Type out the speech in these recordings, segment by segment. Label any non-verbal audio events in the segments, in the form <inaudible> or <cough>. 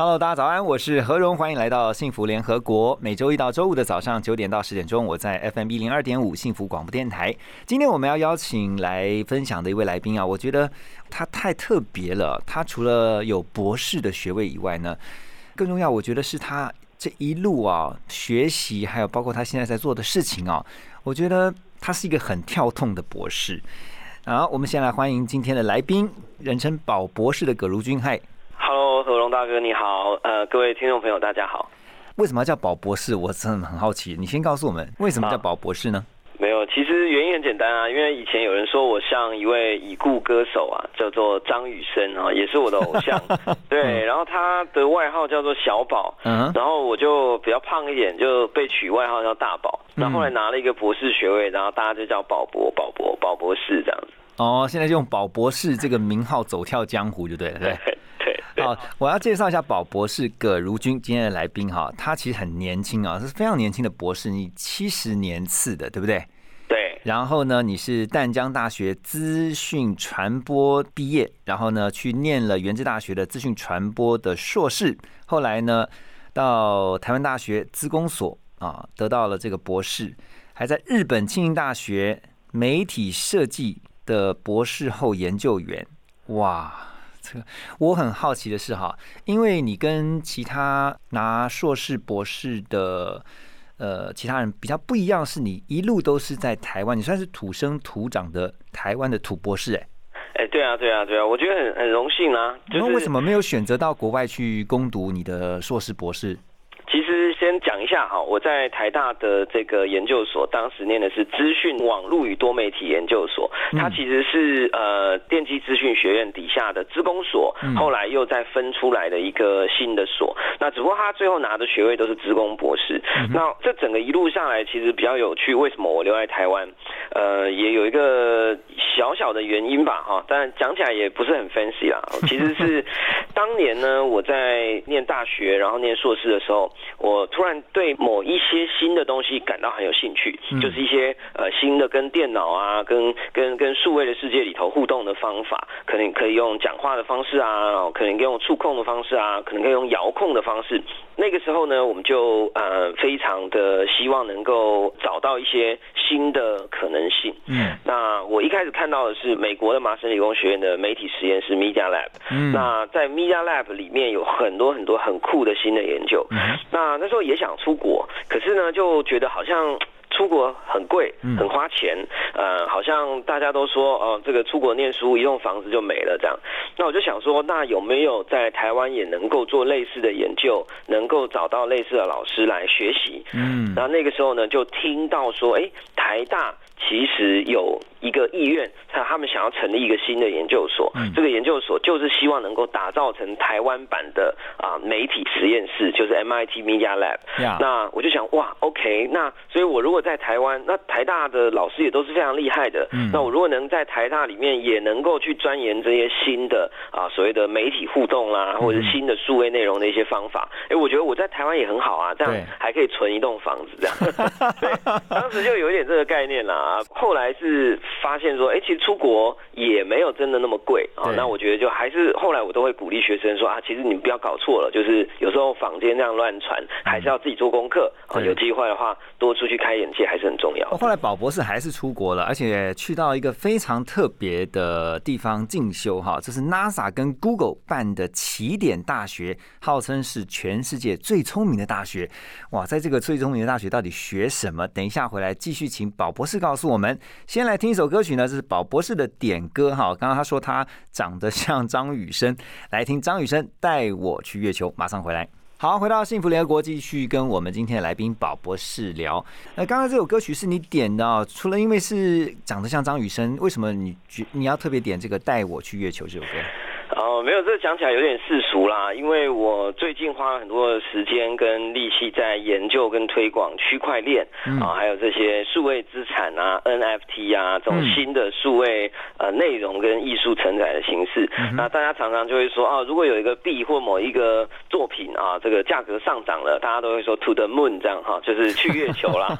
Hello，大家早安，我是何荣，欢迎来到幸福联合国。每周一到周五的早上九点到十点钟，我在 FM 一零二点五幸福广播电台。今天我们要邀请来分享的一位来宾啊，我觉得他太特别了。他除了有博士的学位以外呢，更重要，我觉得是他这一路啊学习，还有包括他现在在做的事情啊，我觉得他是一个很跳痛的博士。好，我们先来欢迎今天的来宾，人称宝博士的葛如君。嗨，Hello，何龙大哥你好，呃，各位听众朋友大家好。为什么要叫宝博士？我真的很好奇。你先告诉我们为什么叫宝博士呢？没有，其实原因很简单啊，因为以前有人说我像一位已故歌手啊，叫做张雨生啊，也是我的偶像。<laughs> 对，然后他的外号叫做小宝，嗯，然后我就比较胖一点，就被取外号叫大宝。嗯那后来拿了一个博士学位，然后大家就叫宝博、宝博、宝博士这样子。哦，现在就用宝博士这个名号走跳江湖就对了，对。<laughs> 好，我要介绍一下宝博士葛如君今天的来宾哈，他其实很年轻啊，是非常年轻的博士，你七十年次的，对不对？对然后呢，你是淡江大学资讯传播毕业，然后呢去念了原治大学的资讯传播的硕士，后来呢到台湾大学资工所啊得到了这个博士，还在日本庆应大学媒体设计的博士后研究员。哇，这个我很好奇的是哈，因为你跟其他拿硕士、博士的呃其他人比较不一样，是你一路都是在台湾，你算是土生土长的台湾的土博士哎、哎，对啊对啊对啊，我觉得很很荣幸啊。就是那为什么没有选择到国外去攻读你的硕士、博士？其实先讲一下哈，我在台大的这个研究所，当时念的是资讯网络与多媒体研究所，它其实是呃电机资讯学院底下的资工所，后来又再分出来的一个新的所。那只不过他最后拿的学位都是资工博士。那这整个一路上来，其实比较有趣。为什么我留在台湾？呃，也有一个小小的原因吧，哈，但讲起来也不是很 fancy 啦。其实是 <laughs> 当年呢，我在念大学，然后念硕士的时候，我突然对某一些新的东西感到很有兴趣，就是一些呃新的跟电脑啊、跟跟跟数位的世界里头互动的方法，可能可以用讲话的方式啊，可能可以用触控的方式啊，可能可以用遥控的方式。那个时候呢，我们就呃非常的希望能够找到一些新的可能性。嗯那我一开始看到的是美国的麻省理工学院的媒体实验室 Media Lab。嗯那在 Media Lab 里面有很多很多很酷的新的研究。嗯那那时候也想出国，可是呢，就觉得好像。出国很贵嗯，很花钱，呃，好像大家都说，哦、这个出国念书，一栋房子就没了这样。那我就想说，那有没有在台湾也能够做类似的研究，能够找到类似的老师来学习？嗯然后那个时候呢，就听到说，哎，台大其实有一个意愿，他他们想要成立一个新的研究所。嗯这个研究所就是希望能够打造成台湾版的啊、媒体实验室，就是 MIT Media Lab。呀，那我就想，哇，OK，那所以我如果在台湾，那台大的老师也都是非常厉害的。嗯那我如果能在台大里面也能够去钻研这些新的啊所谓的媒体互动啦、或者是新的数位内容的一些方法，哎，我觉得我在台湾也很好啊，这样对还可以存一栋房子这样。<laughs> 对，当时就有一点这个概念啦。后来是发现说，哎，其实出国也没有真的那么贵啊对。那我觉得就还是后来我都会鼓励学生说啊，其实你们不要搞错了，就是有时候坊间这样乱传，还是要自己做功课啊。对有机会的话，多出去开眼界还是很重要。后来宝博士还是出国了，而且去到一个非常特别的地方进修哈，这是 NASA 跟 Google 办的起点大学，号称是全世界最聪明的大学。哇，在这个最聪明的大学到底学什么？等一下回来继续请宝博士告诉诉我们。先来听一首歌曲呢，这是宝博士的点歌哈。刚刚他说他长得像张雨生，来听张雨生带我去月球，马上回来。好，回到幸福联合国，继续跟我们今天的来宾宝博士聊。那，刚刚这首歌曲是你点的哦，除了因为是长得像张雨生，为什么你觉你要特别点这个《带我去月球》这首歌？哦，没有，这讲起来有点世俗啦，因为我最近花了很多的时间跟力气在研究跟推广区块链啊，还有这些数位资产啊、NFT 啊这种新的数位呃内容跟艺术承载的形式。那大家常常就会说啊，如果有一个币或某一个作品啊，这个价格上涨了，大家都会说 to the moon 这样哈，就是去月球啦。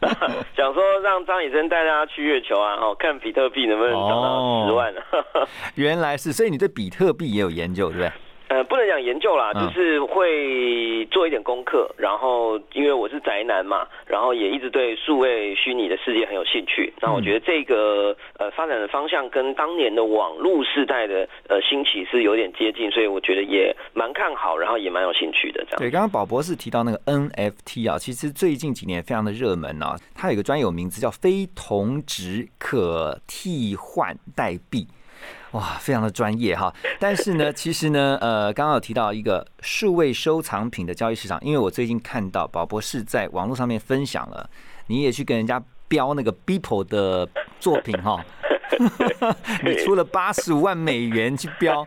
<laughs> 想说让张以真带大家去月球啊，哈，看比特币能不能涨到十万啊。<laughs> 原来是，所以你对比特币也有研究，对不对？呃，不能讲研究啦，就是会做一点功课。然后，因为我是宅男嘛，然后也一直对数位虚拟的世界很有兴趣。那我觉得这个呃发展的方向跟当年的网络时代的呃兴起是有点接近，所以我觉得也蛮看好，然后也蛮有兴趣的。这样对，刚刚宝博士提到那个 NFT 啊，其实最近几年非常的热门啊，它有一个专有名字叫非同值可替换代币。哇，非常的专业哈！但是呢，<laughs> 其实呢，呃，刚刚有提到一个数位收藏品的交易市场，因为我最近看到宝博士在网络上面分享了，你也去跟人家标那个 Beeple 的作品哈，<laughs> <laughs> 你出了八十五万美元去标，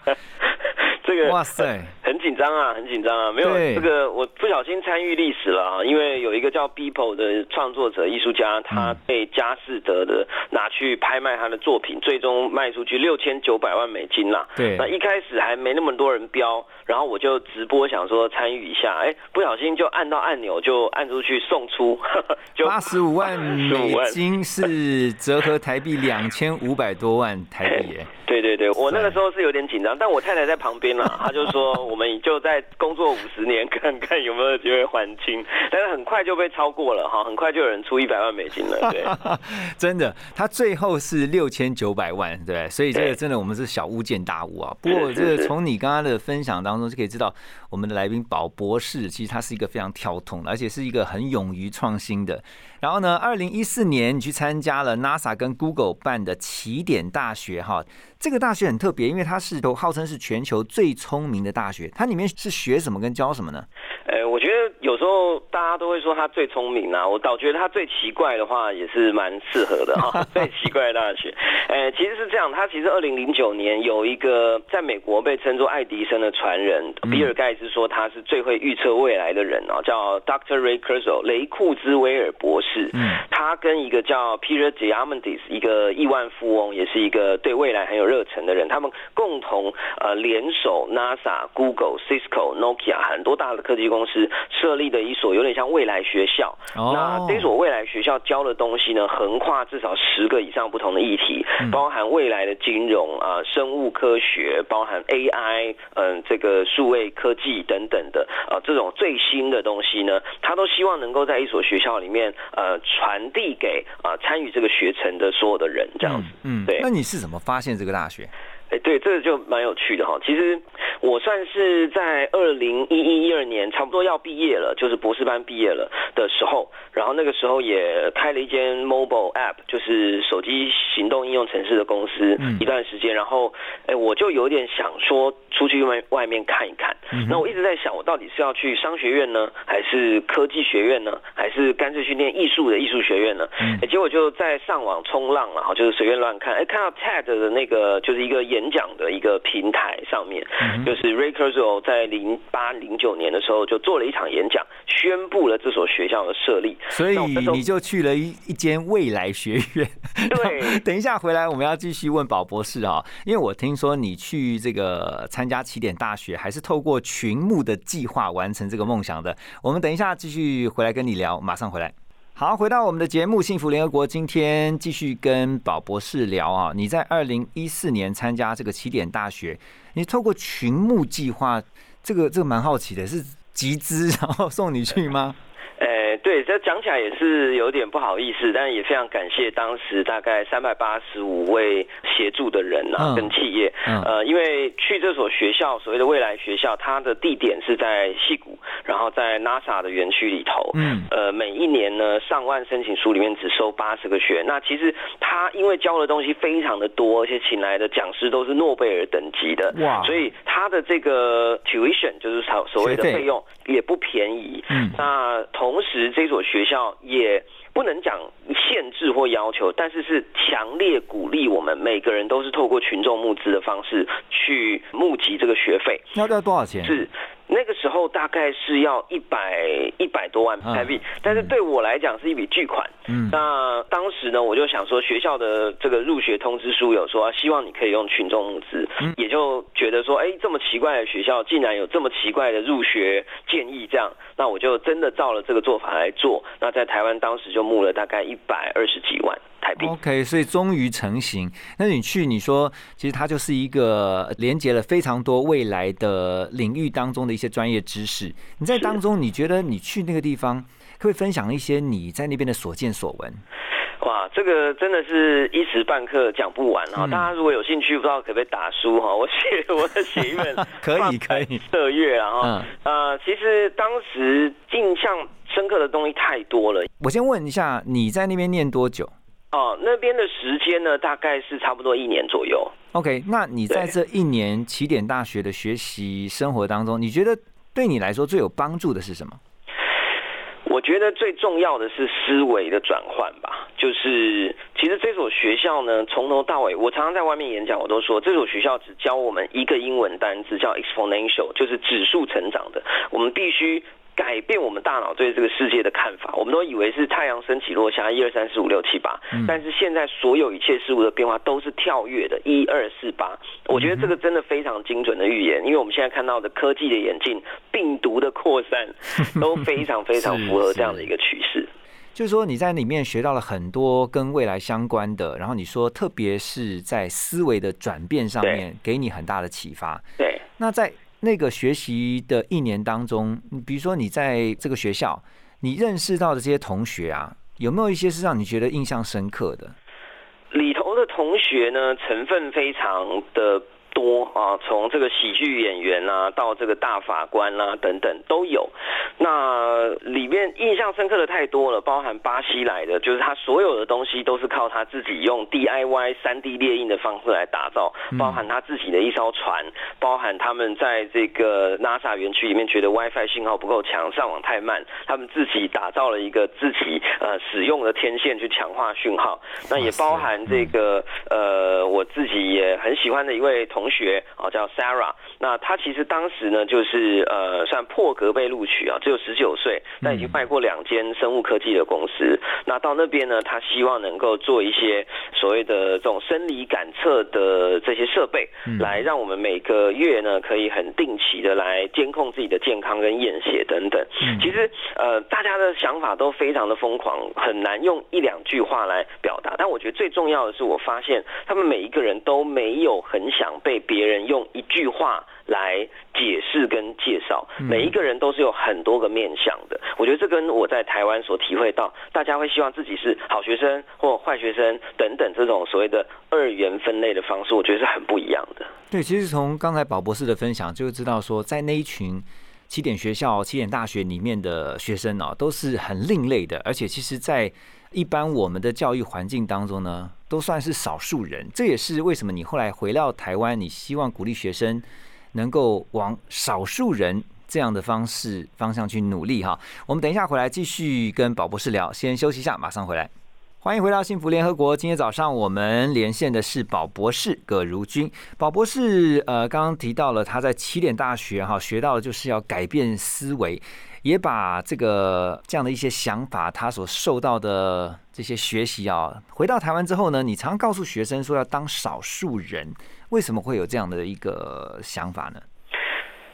这个哇塞！很紧张啊，很紧张啊！没有这个，我不小心参与历史了啊！因为有一个叫 People 的创作者艺术家，他被佳士得的拿去拍卖他的作品，最终卖出去六千九百万美金啦。对，那一开始还没那么多人标，然后我就直播想说参与一下，哎，不小心就按到按钮，就按出去送出，<laughs> 就八十五万美金是折合台币两千五百多万台币耶。<laughs> 对对对，我那个时候是有点紧张，但我太太在旁边了，<laughs> 她就说我们就在工作五十年，看看有没有机会还清。但是很快就被超过了哈，很快就有人出一百万美金了。对，<laughs> 真的，他最后是六千九百万，对，所以这个真的我们是小巫见大巫啊。不过这个从你刚刚的分享当中就可以知道，我们的来宾宝博士其实他是一个非常跳通，而且是一个很勇于创新的。然后呢，二零一四年你去参加了 NASA 跟 Google 办的起点大学哈，这个大学很特别，因为它是都号称是全球最聪明的大学。它里面是学什么跟教什么呢？呃，我觉得有时候大家都会说它最聪明啊，我倒觉得它最奇怪的话也是蛮适合的哈。<laughs> 最奇怪的大学，呃，其实是这样，它其实二零零九年有一个在美国被称作爱迪生的传人比尔盖茨说他是最会预测未来的人哦，叫 Dr. Ray Kurzweil 雷库兹威尔博士。是，他跟一个叫 Peter Diamandis 一个亿万富翁，也是一个对未来很有热忱的人，他们共同呃联手 NASA、Google、Cisco、Nokia 很多大的科技公司设立的一所有点像未来学校。那这所未来学校教的东西呢，横跨至少十个以上不同的议题，包含未来的金融啊、生物科学，包含 AI，嗯，这个数位科技等等的啊，这种最新的东西呢，他都希望能够在一所学校里面。呃，传递给啊参与这个学程的所有的人，这样子，嗯，对。那你是怎么发现这个大学？哎，对，这个就蛮有趣的哈。其实我算是在二零一一一二年，差不多要毕业了，就是博士班毕业了的时候，然后那个时候也开了一间 mobile app，就是手机行动应用程式的公司，一段时间。然后，哎，我就有点想说出去外外面看一看。那我一直在想，我到底是要去商学院呢，还是科技学院呢，还是干脆去念艺术的艺术学院呢？哎，结果就在上网冲浪了哈，就是随便乱看，哎，看到 TED 的那个就是一个演。讲的一个平台上面，就是 Ray Kurzweil 在零八零九年的时候就做了一场演讲，宣布了这所学校的设立。所以你就去了一一间未来学院。<laughs> 对，等一下回来我们要继续问宝博士啊，因为我听说你去这个参加起点大学，还是透过群牧的计划完成这个梦想的。我们等一下继续回来跟你聊，马上回来。好，回到我们的节目《幸福联合国》，今天继续跟宝博士聊啊。你在二零一四年参加这个起点大学，你透过群牧计划，这个这个蛮好奇的，是集资然后送你去吗？呃，对，这讲起来也是有点不好意思，但也非常感谢当时大概三百八十五位协助的人呐，跟企业。呃，因为去这所学校，所谓的未来学校，它的地点是在戏谷，然后在 NASA 的园区里头。嗯。呃，每一年呢，上万申请书里面只收八十个学。那其实他因为教的东西非常的多，而且请来的讲师都是诺贝尔等级的。哇。所以他的这个 tuition 就是所所谓的费用也不便宜。嗯。那同时，这所学校也不能讲限制或要求，但是是强烈鼓励我们每个人都是透过群众募资的方式去募集这个学费。要要多少钱？是。大概是要一百一百多万台币，但是对我来讲是一笔巨款。嗯，那当时呢，我就想说，学校的这个入学通知书有说，希望你可以用群众募资，也就觉得说，哎，这么奇怪的学校竟然有这么奇怪的入学建议，这样，那我就真的照了这个做法来做。那在台湾当时就募了大概一百二十几万。OK，所以终于成型。那你去，你说其实它就是一个连接了非常多未来的领域当中的一些专业知识。你在当中，你觉得你去那个地方，可以分享一些你在那边的所见所闻？哇，这个真的是一时半刻讲不完哈。大家如果有兴趣，不知道可不可以打书哈？<laughs> 我写我写一本，可以可以。色月然后呃，其实当时印象深刻的东西太多了。我先问一下，你在那边念多久？哦，那边的时间呢，大概是差不多一年左右。OK，那你在这一年起点大学的学习生活当中，你觉得对你来说最有帮助的是什么？我觉得最重要的是思维的转换吧。就是其实这所学校呢，从头到尾，我常常在外面演讲，我都说这所学校只教我们一个英文单词，叫 exponential，就是指数成长的。我们必须。改变我们大脑对这个世界的看法，我们都以为是太阳升起落下，一二三四五六七八，但是现在所有一切事物的变化都是跳跃的，一二四八。我觉得这个真的非常精准的预言，因为我们现在看到的科技的演进、病毒的扩散，<laughs> 都非常非常符合这样的一个趋势。就是说你在里面学到了很多跟未来相关的，然后你说特别是在思维的转变上面给你很大的启发。对，那在。那个学习的一年当中，比如说你在这个学校，你认识到的这些同学啊，有没有一些是让你觉得印象深刻的？里头的同学呢，成分非常的。多啊，从这个喜剧演员啊，到这个大法官啦等等都有。那里面印象深刻的太多了，包含巴西来的，就是他所有的东西都是靠他自己用 DIY 三 D 列印的方式来打造，包含他自己的一艘船，包含他们在这个 NASA 园区里面觉得 WiFi 信号不够强，上网太慢，他们自己打造了一个自己呃使用的天线去强化讯号。那也包含这个呃我自己也很喜欢的一位同。同学啊，叫 Sarah，那他其实当时呢，就是呃，算破格被录取啊，只有十九岁，但已经拜过两间生物科技的公司。那到那边呢，他希望能够做一些所谓的这种生理感测的这些设备，来让我们每个月呢，可以很定期的来监控自己的健康跟验血等等。其实呃，大家的想法都非常的疯狂，很难用一两句话来表达。但我觉得最重要的是，我发现他们每一个人都没有很想被。被别人用一句话来解释跟介绍，每一个人都是有很多个面向的。我觉得这跟我在台湾所体会到，大家会希望自己是好学生或坏学生等等这种所谓的二元分类的方式，我觉得是很不一样的。对，其实从刚才宝博士的分享就知道，说在那一群起点学校、起点大学里面的学生哦，都是很另类的，而且其实，在一般我们的教育环境当中呢。都算是少数人，这也是为什么你后来回到台湾，你希望鼓励学生能够往少数人这样的方式方向去努力哈。我们等一下回来继续跟宝博士聊，先休息一下，马上回来。欢迎回到幸福联合国，今天早上我们连线的是宝博士葛如君。宝博士呃，刚刚提到了他在起点大学哈学到的就是要改变思维。也把这个这样的一些想法，他所受到的这些学习啊，回到台湾之后呢，你常告诉学生说要当少数人，为什么会有这样的一个想法呢？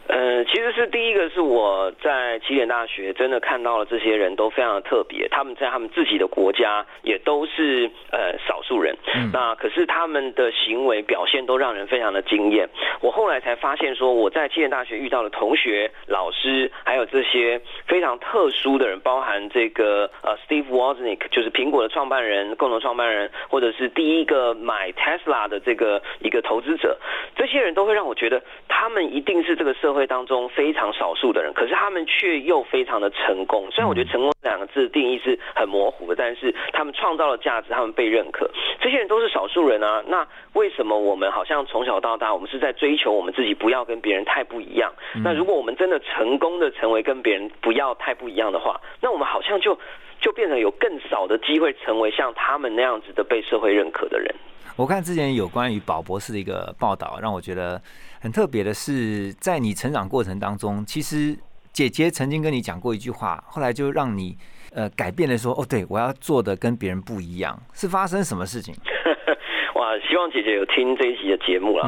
呃，其实是第一个是我在起点大学真的看到了这些人都非常的特别，他们在他们自己的国家也都是呃少数人，那可是他们的行为表现都让人非常的惊艳。我后来才发现说，我在起点大学遇到的同学、老师，还有这些非常特殊的人，包含这个呃 Steve Wozniak，就是苹果的创办人、共同创办人，或者是第一个买 Tesla 的这个一个投资者，这些人都会让我觉得他们一定是这个社会。会当中非常少数的人，可是他们却又非常的成功。虽然我觉得成功这两个字的定义是很模糊的，但是他们创造了价值，他们被认可。这些人都是少数人啊，那为什么我们好像从小到大，我们是在追求我们自己不要跟别人太不一样？那如果我们真的成功的成为跟别人不要太不一样的话，那我们好像就就变成有更少的机会成为像他们那样子的被社会认可的人。我看之前有关于宝博士的一个报道，让我觉得很特别的是，在你成长过程当中，其实姐姐曾经跟你讲过一句话，后来就让你呃改变了，说哦，对我要做的跟别人不一样，是发生什么事情？<laughs> 哇，希望姐姐有听这一集的节目了。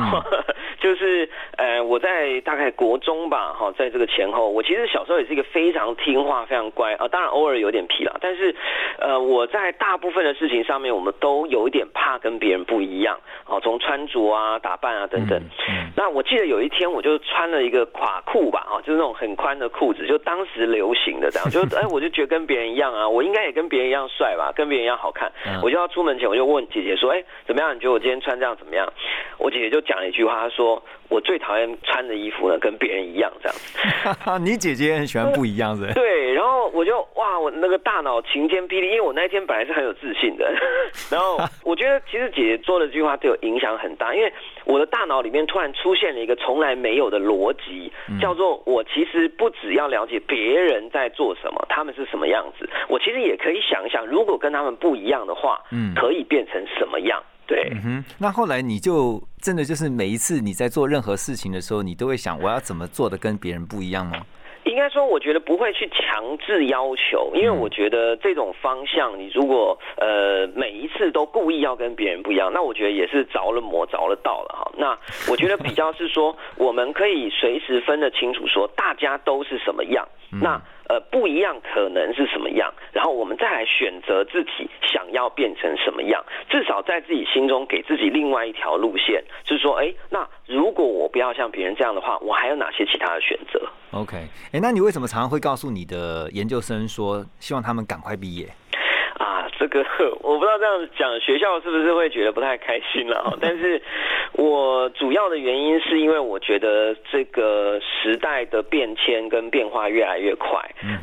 就是呃，我在大概国中吧，哈，在这个前后，我其实小时候也是一个非常听话、非常乖啊，当然偶尔有点皮了，但是呃，我在大部分的事情上面，我们都有一点怕跟别人不一样，哦，从穿着啊、打扮啊等等。那我记得有一天，我就穿了一个垮裤吧，哈，就是那种很宽的裤子，就当时流行的这样，就哎，<laughs> 我就觉得跟别人一样啊，我应该也跟别人一样帅吧，跟别人一样好看，我就要出门前，我就问姐姐说，哎，怎么样？你觉得我今天穿这样怎么样？我姐姐就讲了一句话，她说。我最讨厌穿的衣服呢，跟别人一样这样子。<laughs> 你姐姐很喜欢不一样的。<laughs> 对，然后我就哇，我那个大脑晴天霹雳，因为我那一天本来是很有自信的。<laughs> 然后我觉得其实姐姐说的这句话对我影响很大，因为我的大脑里面突然出现了一个从来没有的逻辑，叫做我其实不只要了解别人在做什么，他们是什么样子，我其实也可以想一想，如果跟他们不一样的话，嗯，可以变成什么样。对，嗯哼，那后来你就真的就是每一次你在做任何事情的时候，你都会想我要怎么做的跟别人不一样吗？应该说，我觉得不会去强制要求，因为我觉得这种方向，你如果呃每一次都故意要跟别人不一样，那我觉得也是着了魔着了道了哈。那我觉得比较是说，我们可以随时分得清楚，说大家都是什么样，那。呃，不一样可能是什么样，然后我们再来选择自己想要变成什么样，至少在自己心中给自己另外一条路线，就是说，哎，那如果我不要像别人这样的话，有哪些其他的选择？OK，哎，那你为什么常常会告诉你的研究生说，希望他们赶快毕业？啊，这 <laughs> 个我不知道这样讲，学校是不是会觉得不太开心了？<laughs> 但是，我主要的原因是因为我觉得这个时代的变迁跟变化越来越快，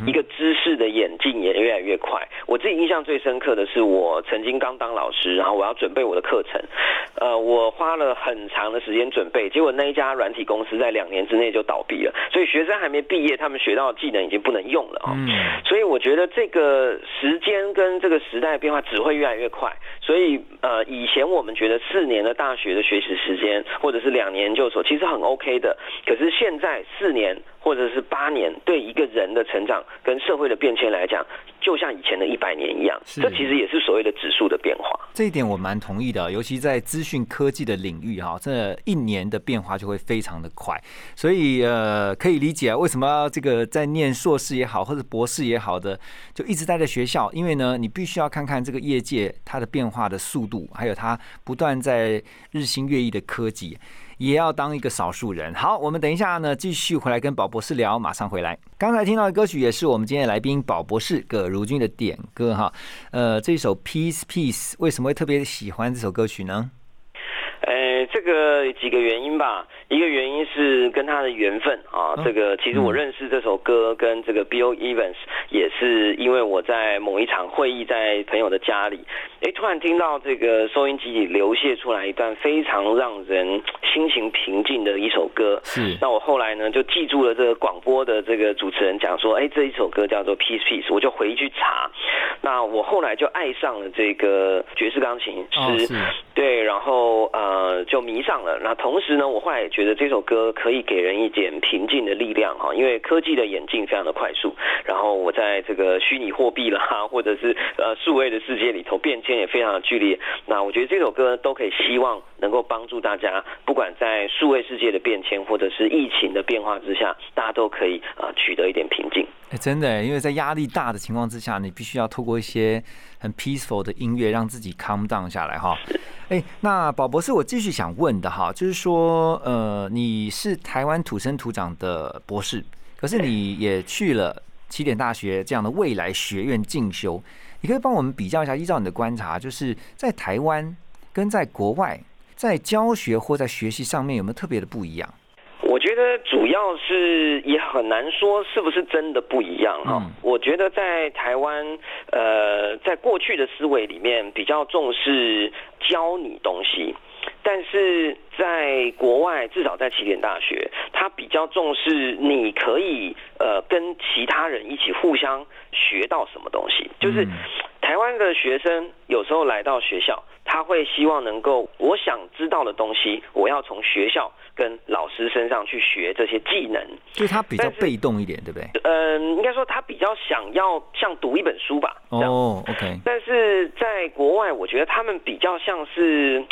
一个知识的演进也越来越快。我自己印象最深刻的是，我曾经刚当老师，然后我要准备我的课程，呃，我花了很长的时间准备，结果那一家软体公司在两年之内就倒闭了，所以学生还没毕业，他们学到的技能已经不能用了啊。所以我觉得这个时间跟这这个时代变化只会越来越快，所以呃，以前我们觉得四年的大学的学习时间，或者是两年研究所，其实很 OK 的。可是现在四年或者是八年，对一个人的成长跟社会的变迁来讲，就像以前的一百年一样。这其实也是所谓的指数的变化。这一点我蛮同意的，尤其在资讯科技的领域哈，这一年的变化就会非常的快。所以呃，可以理解，为什么这个在念硕士也好，或者博士也好的，就一直待在学校，因为呢，你。必须要看看这个业界它的变化的速度，还有它不断在日新月异的科技，也要当一个少数人。好，我们等一下呢，继续回来跟宝博士聊，马上回来。刚才听到的歌曲也是我们今天的来宾宝博士葛如君的点歌哈。呃，这首 Peace Peace 为什么会特别喜欢这首歌曲呢？呃，这个几个原因吧。一个原因是跟他的缘分啊，这个其实我认识这首歌跟这个 Bill Evans 也是因为我在某一场会议在朋友的家里，哎，突然听到这个收音机里流泻出来一段非常让人心情平静的一首歌。是。那我后来呢就记住了这个广播的这个主持人讲说，哎，这一首歌叫做 Peace Peace，我就回去查。那我后来就爱上了这个爵士钢琴师，对，然后呃就迷上了。那同时呢，我后来也。觉得这首歌可以给人一点平静的力量哈，因为科技的演进非常的快速，然后我在这个虚拟货币啦，或者是呃数位的世界里头变也非常的剧烈。那我觉得这首歌都可以希望能够帮助大家，不管在数位世界的变迁或者是疫情的变化之下，大家都可以啊取得一点平静。哎，真的，因为在压力大的情况之下，你必须要透过一些很 peaceful 的音乐，让自己 calm down 下来哈。哎，那宝博士，我继续想问的哈，就是说，呃，你是台湾土生土长的博士，可是你也去了起点大学这样的未来学院进修，你可以帮我们比较一下，依照你的观察，就是在台湾跟在国外，在教学或在学习上面有没有特别的不一样？我觉得主要是也很难说是不是真的不一样哈。嗯我觉得在台湾，呃，在过去的思维里面比较重视教你东西，但是在国外，至少在起点大学，他比较重视你可以呃跟其他人一起互相学到什么东西，就是嗯台湾的学生有时候来到学校，他会希望能够我想知道的东西，我要从学校跟老师身上去学这些技能。就是他比较被动一点，对不对？嗯，应该说他比较想要像读一本书吧。哦，OK，但是在国外，我觉得他们比较像是，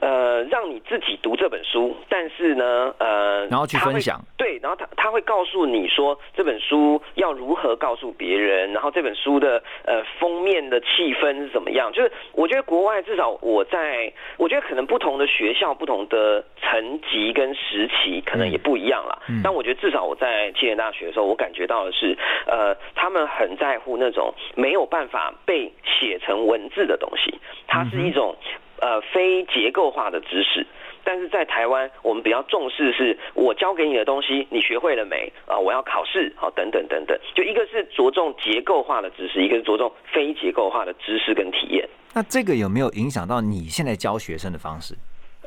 呃，让你自己读这本书，但是呢，呃，然后去分享。对，然后他他会告诉你说这本书要如何告诉别人，然后这本书的呃封面的气氛是怎么样？就是我觉得国外至少我在，我觉得可能不同的学校、不同的层级跟时期可能也不一样啦。嗯但我觉得至少我在七年大学的时候，我感觉到的是，呃，他们很在乎那种没有办法被写成文字的东西，它是一种呃非结构化的知识。但是在台湾，我们比较重视是我教给你的东西，你学会了没啊？我要考试，好，等等等等。就一个是着重结构化的知识，一个是着重非结构化的知识跟体验。那这个有没有影响到你现在教学生的方式？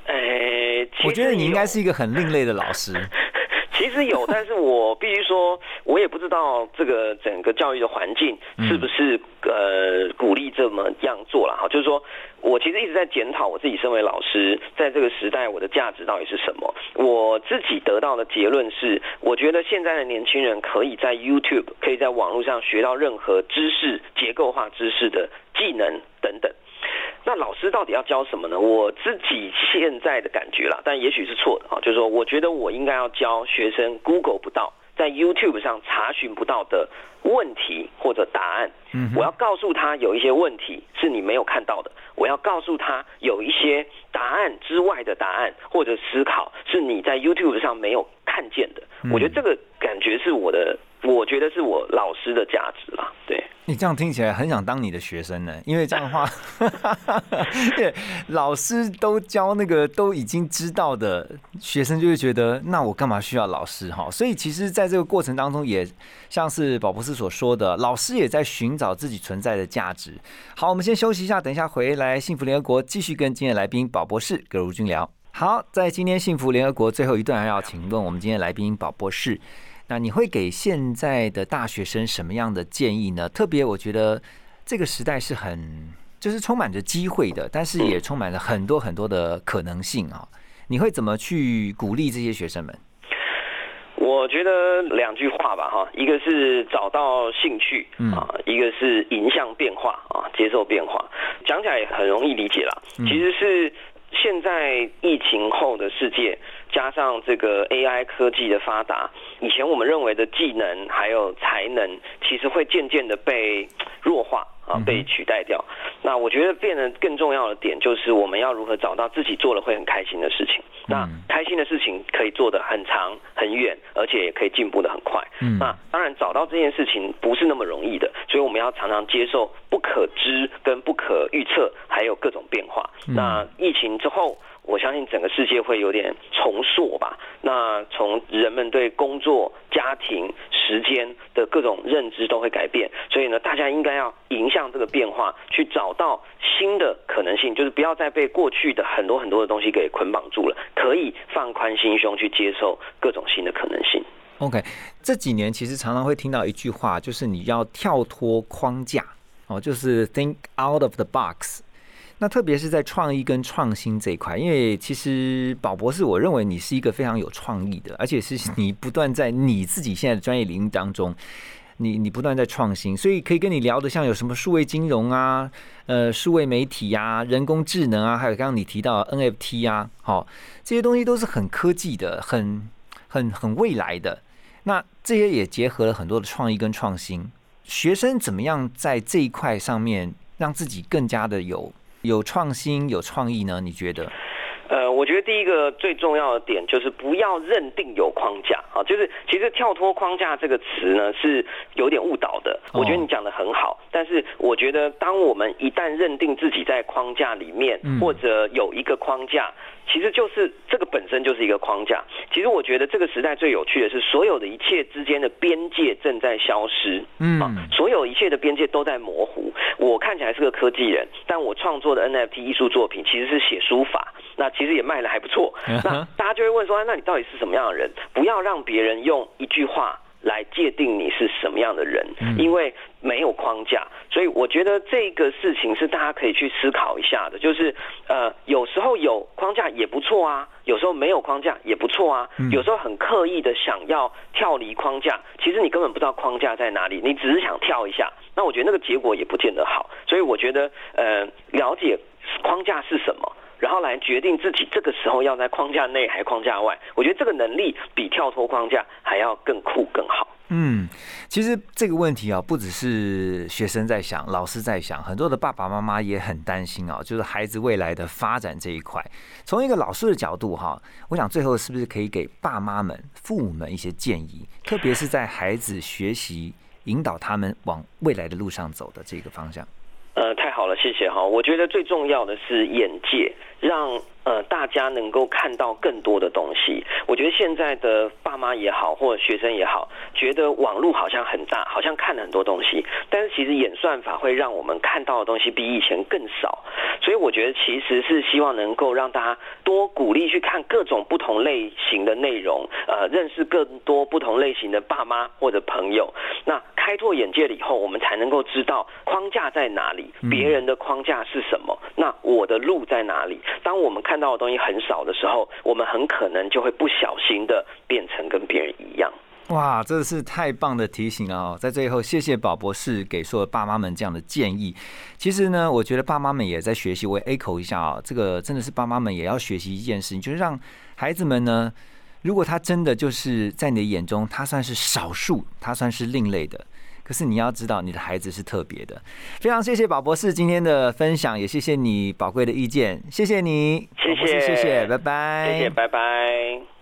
诶、其实我觉得你应该是一个很另类的老师。<laughs> 其实有，但是我必须说，我也不知道这个整个教育的环境是不是呃鼓励这么样做了哈。就是说我其实一直在检讨我自己身为老师，在这个时代我的价值到底是什么。我自己得到的结论是，我觉得现在的年轻人可以在 YouTube 可以在网络上学到任何知识、结构化知识的技能等等。那老师到底要教什么呢？我自己现在的感觉啦，但也许是错的啊，就是说，我觉得我应该要教学生 Google 不到，在 YouTube 上查询不到的问题或者答案。嗯我要告诉他有一些问题是你没有看到的，我要告诉他有一些答案之外的答案或者思考是你在 YouTube 上没有看见的。我觉得这个感觉是我的，我觉得是我老师的价值啦。对。你这样听起来很想当你的学生呢，因为这样的话，<laughs> 因为老师都教那个都已经知道的，学生就会觉得，那我干嘛需要老师哈？所以其实在这个过程当中，也像是宝博士所说的，老师也在寻找自己存在的价值。好，我们先休息一下，等一下回来，幸福联合国继续跟今天来宾宝博士葛如君聊。好，在今天幸福联合国最后一段，要请问我们今天来宾宝博士。那你会给现在的大学生什么样的建议呢？特别我觉得这个时代是很就是充满着机会的，但是也充满了很多很多的可能性啊。你会怎么去鼓励这些学生们？我觉得两句话吧，哈，一个是找到兴趣嗯啊，一个是迎向变化啊，接受变化。讲起来也很容易理解啦，其实是现在疫情后的世界，加上这个 AI 科技的发达，以前我们认为的技能还有才能，其实会渐渐的被弱化啊，被取代掉。那我觉得变得更重要的点就是我们要如何找到自己做了会很开心的事情。那开心的事情可以做得很长很远，而且也可以进步的很快。嗯那当然找到这件事情不是那么容易的，所以我们要常常接受不可知跟不可预测，还有各种变化。那疫情之后。我相信整个世界会有点重塑吧。那从人们对工作、家庭、时间的各种认知都会改变，所以呢，大家应该要迎向这个变化，去找到新的可能性，就是不要再被过去的很多很多的东西给捆绑住了，可以放宽心胸去接受各种新的可能性。OK，这几年其实常常会听到一句话，就是你要跳脱框架哦，就是 think out of the box。那特别是在创意跟创新这一块，因为其实宝博士，我认为你是一个非常有创意的，而且是 <laughs> 你不断在你自己现在的专业领域当中，你你不断在创新，所以可以跟你聊的像有什么数位金融啊，呃，数位媒体啊，人工智能啊，还有刚刚你提到 NFT 啊，好、这些东西都是很科技的，很很很未来的。那这些也结合了很多的创意跟创新。学生怎么样在这一块上面让自己更加的有有创新、有创意呢？你觉得？呃，我觉得第一个最重要的点就是不要认定有框架，啊，就是其实跳脱框架这个词呢是有点误导的。我觉得你讲的很好，但是我觉得当我们一旦认定自己在框架里面，或者有一个框架。其实就是这个本身就是一个框架。其实我觉得这个时代最有趣的是，所有的一切之间的边界正在消失，嗯，所有一切的边界都在模糊。我看起来是个科技人，但我创作的 NFT 艺术作品其实是写书法，那其实也卖的还不错。那大家就会问说，那你到底是什么样的人？不要让别人用一句话。来界定你是什么样的人，因为没有框架，所以我觉得这个事情是大家可以去思考一下的。就是呃，有时候有框架也不错啊，有时候没有框架也不错啊。有时候很刻意的想要跳离框架，其实你根本不知道框架在哪里，你只是想跳一下。那我觉得那个结果也不见得好。所以我觉得呃，了解框架是什么。然后来决定自己这个时候要在框架内还是框架外，我觉得这个能力比跳脱框架还要更酷更好。嗯，其实这个问题啊，不只是学生在想，老师在想，很多的爸爸妈妈也很担心啊，就是孩子未来的发展这一块。从一个老师的角度哈，我想最后是不是可以给爸妈们、父母们一些建议，特别是在孩子学习、引导他们往未来的路上走的这个方向。呃，太好了，谢谢哈。我觉得最重要的是眼界，让。呃，大家能够看到更多的东西。我觉得现在的爸妈也好，或者学生也好，觉得网络好像很大，好像看了很多东西。但是其实演算法会让我们看到的东西比以前更少。我觉得其实是希望能够让大家多鼓励去看各种不同类型的内容，呃，认识更多不同类型的爸妈或者朋友。那开拓眼界了以后，我们才能够知道框架在哪里，别人的框架是什么，那我的路在哪里。当我们。看到的东西很少的时候，我们很可能就会不小心的变成跟别人一样。哇，真的是太棒的提醒了哦！在最后，谢谢宝博士给所有爸妈们这样的建议。其实呢，我觉得爸妈们也在学习，我也 echo 一下啊，这个真的是爸妈们也要学习一件事情，就是让孩子们呢，如果他真的就是在你的眼中，他算是少数，他算是另类的。可是你要知道，你的孩子是特别的。非常谢谢宝博士今天的分享，也谢谢你宝贵的意见，谢谢你，谢谢，谢谢，拜拜，谢谢，拜拜。